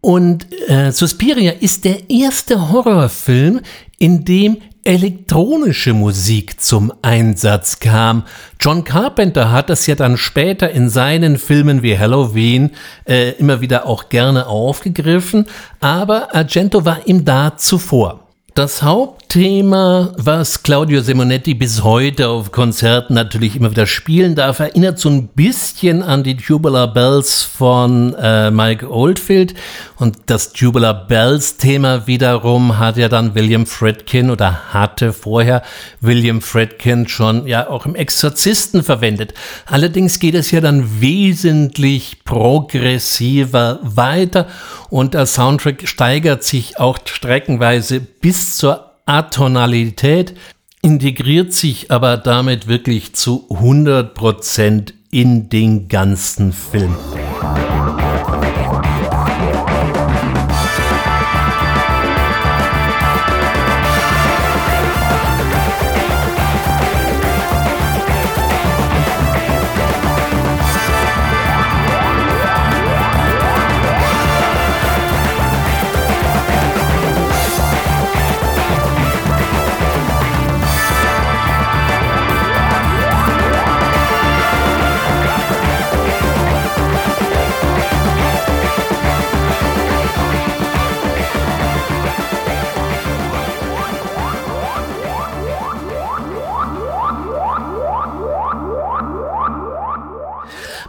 Und äh, Suspiria ist der erste Horrorfilm, in dem elektronische Musik zum Einsatz kam. John Carpenter hat das ja dann später in seinen Filmen wie Halloween äh, immer wieder auch gerne aufgegriffen, aber Argento war ihm da zuvor. Das Hauptthema, was Claudio Simonetti bis heute auf Konzerten natürlich immer wieder spielen darf, erinnert so ein bisschen an die Tubular Bells von äh, Mike Oldfield. Und das Tubular Bells Thema wiederum hat ja dann William Fredkin oder hatte vorher William Fredkin schon ja auch im Exorzisten verwendet. Allerdings geht es ja dann wesentlich progressiver weiter und der Soundtrack steigert sich auch streckenweise bis zur Atonalität, integriert sich aber damit wirklich zu 100% in den ganzen Film.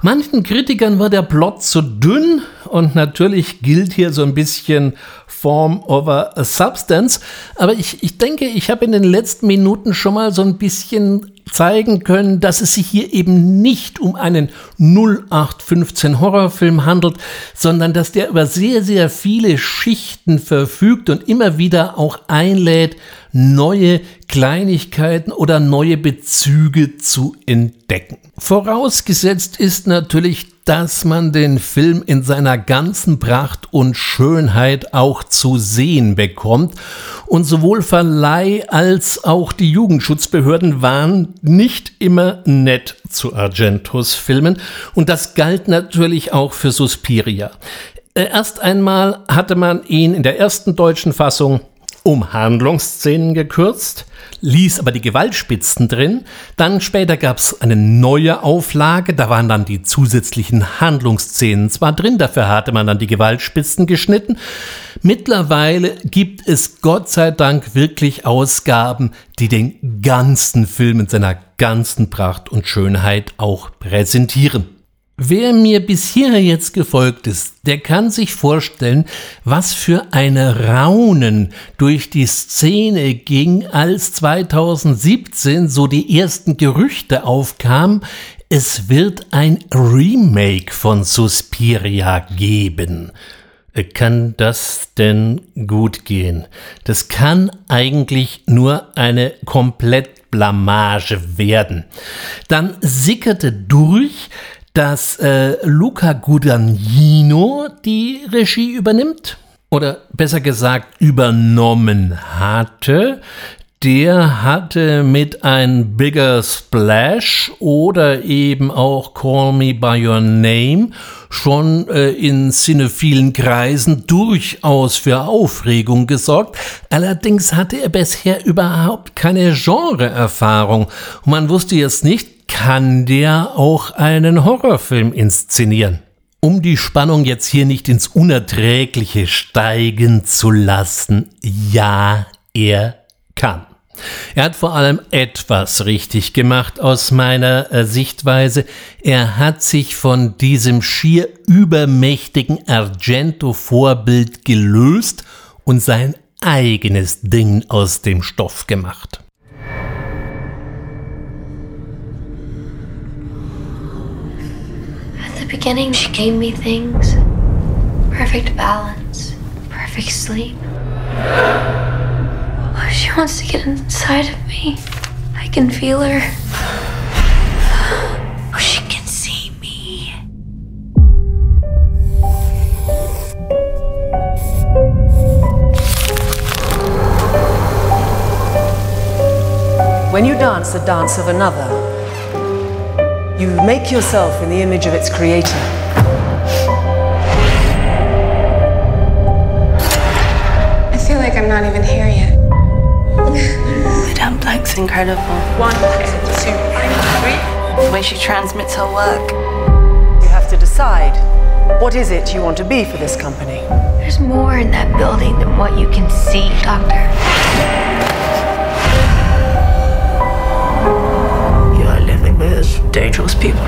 Manchen Kritikern war der Plot zu dünn und natürlich gilt hier so ein bisschen Form over Substance. Aber ich, ich denke, ich habe in den letzten Minuten schon mal so ein bisschen zeigen können, dass es sich hier eben nicht um einen 0815 Horrorfilm handelt, sondern dass der über sehr, sehr viele Schichten verfügt und immer wieder auch einlädt, neue Kleinigkeiten oder neue Bezüge zu entdecken. Vorausgesetzt ist natürlich, dass man den Film in seiner ganzen Pracht und Schönheit auch zu sehen bekommt. Und sowohl Verleih als auch die Jugendschutzbehörden waren nicht immer nett zu Argentos Filmen. Und das galt natürlich auch für Suspiria. Äh, erst einmal hatte man ihn in der ersten deutschen Fassung um Handlungsszenen gekürzt, ließ aber die Gewaltspitzen drin. Dann später gab es eine neue Auflage, da waren dann die zusätzlichen Handlungsszenen zwar drin, dafür hatte man dann die Gewaltspitzen geschnitten. Mittlerweile gibt es Gott sei Dank wirklich Ausgaben, die den ganzen Film in seiner ganzen Pracht und Schönheit auch präsentieren. Wer mir bis hierher jetzt gefolgt ist, der kann sich vorstellen, was für eine Raunen durch die Szene ging, als 2017 so die ersten Gerüchte aufkamen, es wird ein Remake von Suspiria geben. Kann das denn gut gehen? Das kann eigentlich nur eine komplett Blamage werden. Dann sickerte durch, dass äh, Luca Guadagnino die Regie übernimmt oder besser gesagt übernommen hatte. der hatte mit ein Bigger Splash oder eben auch Call Me By Your Name schon äh, in cinephilen Kreisen durchaus für Aufregung gesorgt. Allerdings hatte er bisher überhaupt keine Genreerfahrung. Man wusste jetzt nicht, kann der auch einen Horrorfilm inszenieren? Um die Spannung jetzt hier nicht ins Unerträgliche steigen zu lassen, ja, er kann. Er hat vor allem etwas richtig gemacht aus meiner äh, Sichtweise. Er hat sich von diesem schier übermächtigen Argento-Vorbild gelöst und sein eigenes Ding aus dem Stoff gemacht. Beginning, she gave me things perfect balance, perfect sleep. Oh, she wants to get inside of me. I can feel her. Oh, she can see me. When you dance the dance of another, you make yourself in the image of its creator. I feel like I'm not even here yet. Madame Blank's incredible. One, two, three. The way she transmits her work. You have to decide what is it you want to be for this company? There's more in that building than what you can see, Doctor. Dangerous people.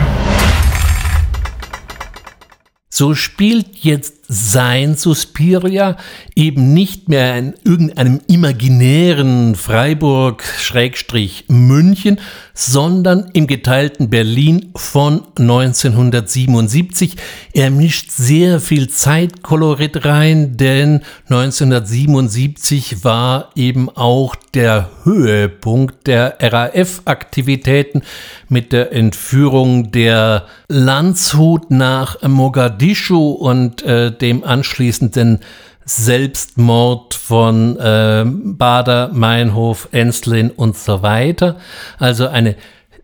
So spielt jetzt sein Suspiria eben nicht mehr in irgendeinem imaginären Freiburg-München, sondern im geteilten Berlin von 1977. Er mischt sehr viel Zeitkolorit rein, denn 1977 war eben auch der Höhepunkt der RAF-Aktivitäten mit der Entführung der Landshut nach Mogadischu und äh, dem anschließenden Selbstmord von äh, Bader, Meinhof, Enslin und so weiter. Also eine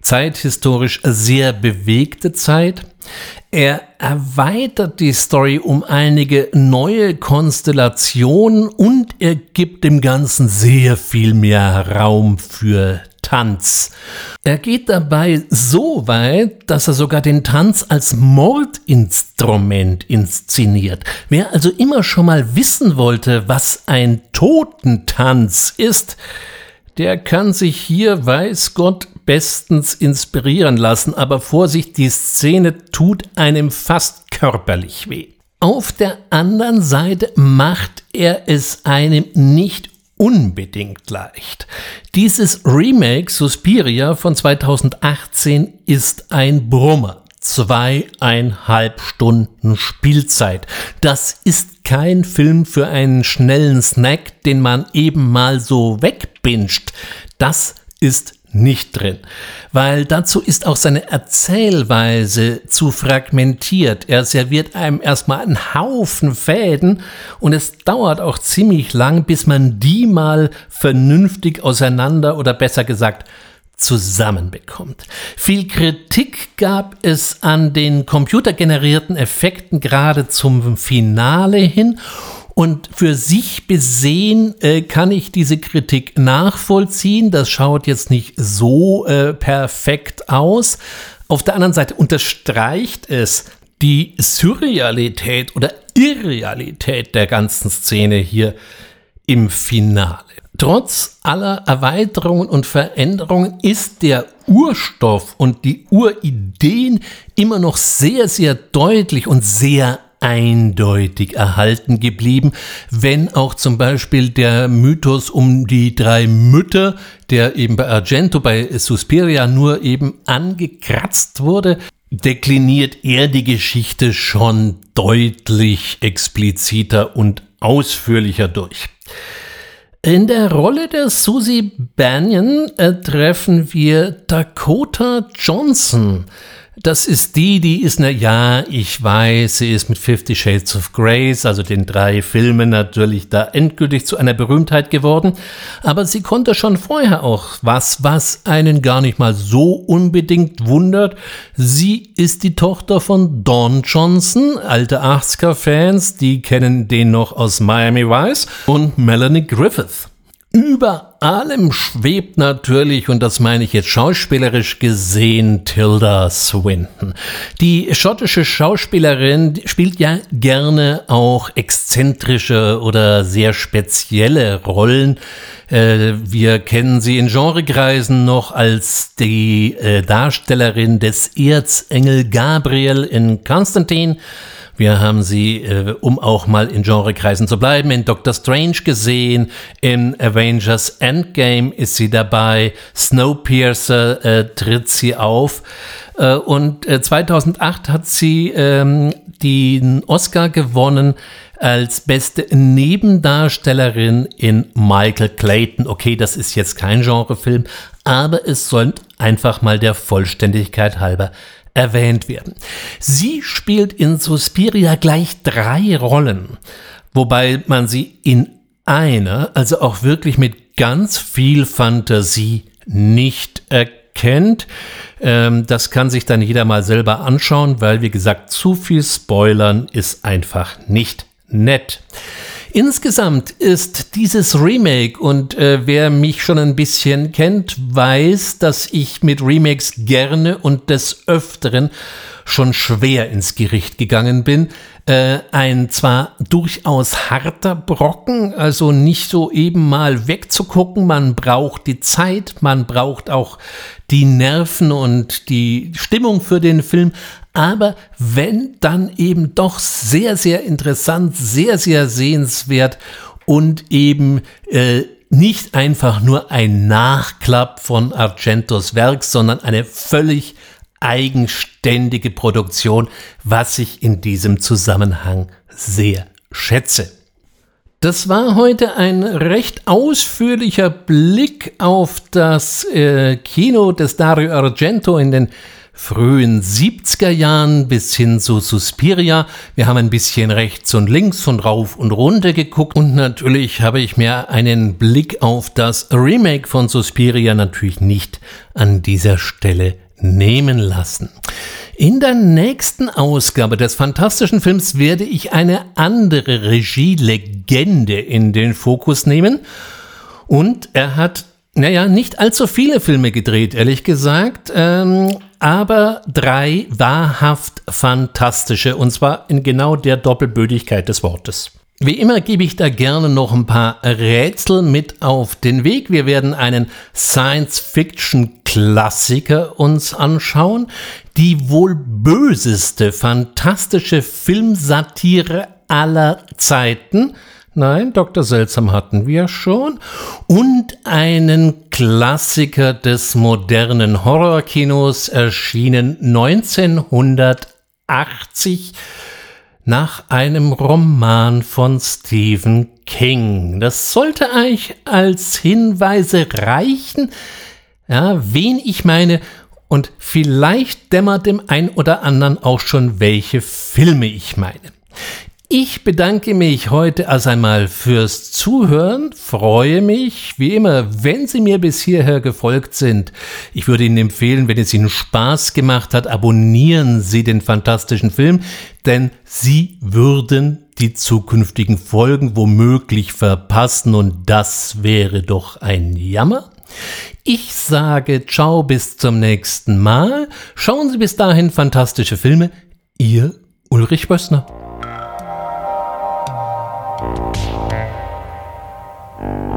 zeithistorisch sehr bewegte Zeit. Er erweitert die Story um einige neue Konstellationen und er gibt dem Ganzen sehr viel mehr Raum für Tanz. Er geht dabei so weit, dass er sogar den Tanz als Mordinstrument inszeniert. Wer also immer schon mal wissen wollte, was ein Totentanz ist, der kann sich hier, weiß Gott, bestens inspirieren lassen, aber Vorsicht, die Szene tut einem fast körperlich weh. Auf der anderen Seite macht er es einem nicht unbedingt leicht. Dieses Remake Suspiria von 2018 ist ein Brummer. Zweieinhalb Stunden Spielzeit. Das ist kein Film für einen schnellen Snack, den man eben mal so wegbinscht. Das ist nicht drin, weil dazu ist auch seine Erzählweise zu fragmentiert. Er serviert einem erstmal einen Haufen Fäden und es dauert auch ziemlich lang, bis man die mal vernünftig auseinander oder besser gesagt zusammenbekommt. Viel Kritik gab es an den computergenerierten Effekten gerade zum Finale hin und für sich besehen äh, kann ich diese Kritik nachvollziehen. Das schaut jetzt nicht so äh, perfekt aus. Auf der anderen Seite unterstreicht es die Surrealität oder Irrealität der ganzen Szene hier im Finale. Trotz aller Erweiterungen und Veränderungen ist der Urstoff und die Urideen immer noch sehr, sehr deutlich und sehr eindeutig erhalten geblieben, wenn auch zum Beispiel der Mythos um die drei Mütter, der eben bei Argento, bei Suspiria nur eben angekratzt wurde, dekliniert er die Geschichte schon deutlich expliziter und ausführlicher durch. In der Rolle der Susie Banyan äh, treffen wir Dakota Johnson. Das ist die, die ist, na ja, ich weiß, sie ist mit Fifty Shades of Grace, also den drei Filmen natürlich da endgültig zu einer Berühmtheit geworden. Aber sie konnte schon vorher auch was, was einen gar nicht mal so unbedingt wundert. Sie ist die Tochter von Don Johnson, alte 80er-Fans, die kennen den noch aus Miami Vice und Melanie Griffith. Über allem schwebt natürlich, und das meine ich jetzt schauspielerisch gesehen, Tilda Swinton. Die schottische Schauspielerin spielt ja gerne auch exzentrische oder sehr spezielle Rollen. Äh, wir kennen sie in Genrekreisen noch als die äh, Darstellerin des Erzengel Gabriel in Konstantin. Wir haben sie, äh, um auch mal in Genrekreisen zu bleiben, in Doctor Strange gesehen, in Avengers Endgame ist sie dabei, Snowpiercer äh, tritt sie auf äh, und 2008 äh, hat sie ähm, den Oscar gewonnen als beste Nebendarstellerin in Michael Clayton. Okay, das ist jetzt kein Genrefilm, aber es soll einfach mal der Vollständigkeit halber erwähnt werden. Sie spielt in Suspiria gleich drei Rollen, wobei man sie in einer, also auch wirklich mit ganz viel Fantasie nicht erkennt. Ähm, das kann sich dann jeder mal selber anschauen, weil wie gesagt, zu viel Spoilern ist einfach nicht nett. Insgesamt ist dieses Remake, und äh, wer mich schon ein bisschen kennt, weiß, dass ich mit Remakes gerne und des Öfteren schon schwer ins Gericht gegangen bin. Äh, ein zwar durchaus harter Brocken, also nicht so eben mal wegzugucken, man braucht die Zeit, man braucht auch die Nerven und die Stimmung für den Film, aber wenn dann eben doch sehr, sehr interessant, sehr, sehr sehenswert und eben äh, nicht einfach nur ein Nachklapp von Argentos Werk, sondern eine völlig eigenständige Produktion, was ich in diesem Zusammenhang sehr schätze. Das war heute ein recht ausführlicher Blick auf das äh, Kino des Dario Argento in den frühen 70er Jahren bis hin zu Suspiria. Wir haben ein bisschen rechts und links und rauf und runter geguckt und natürlich habe ich mir einen Blick auf das Remake von Suspiria natürlich nicht an dieser Stelle nehmen lassen. In der nächsten Ausgabe des fantastischen Films werde ich eine andere Regielegende in den Fokus nehmen und er hat naja, nicht allzu viele Filme gedreht, ehrlich gesagt. Ähm, aber drei wahrhaft fantastische, und zwar in genau der Doppelbödigkeit des Wortes. Wie immer gebe ich da gerne noch ein paar Rätsel mit auf den Weg. Wir werden einen Science-Fiction-Klassiker uns anschauen. Die wohl böseste fantastische Filmsatire aller Zeiten – Nein, Dr. Seltsam hatten wir schon. Und einen Klassiker des modernen Horrorkinos erschienen 1980 nach einem Roman von Stephen King. Das sollte eigentlich als Hinweise reichen, ja, wen ich meine und vielleicht dämmert dem ein oder anderen auch schon, welche Filme ich meine. Ich bedanke mich heute erst einmal fürs Zuhören, freue mich, wie immer, wenn Sie mir bis hierher gefolgt sind. Ich würde Ihnen empfehlen, wenn es Ihnen Spaß gemacht hat, abonnieren Sie den fantastischen Film, denn Sie würden die zukünftigen Folgen womöglich verpassen und das wäre doch ein Jammer. Ich sage ciao bis zum nächsten Mal. Schauen Sie bis dahin fantastische Filme. Ihr Ulrich Bössner. Thank you.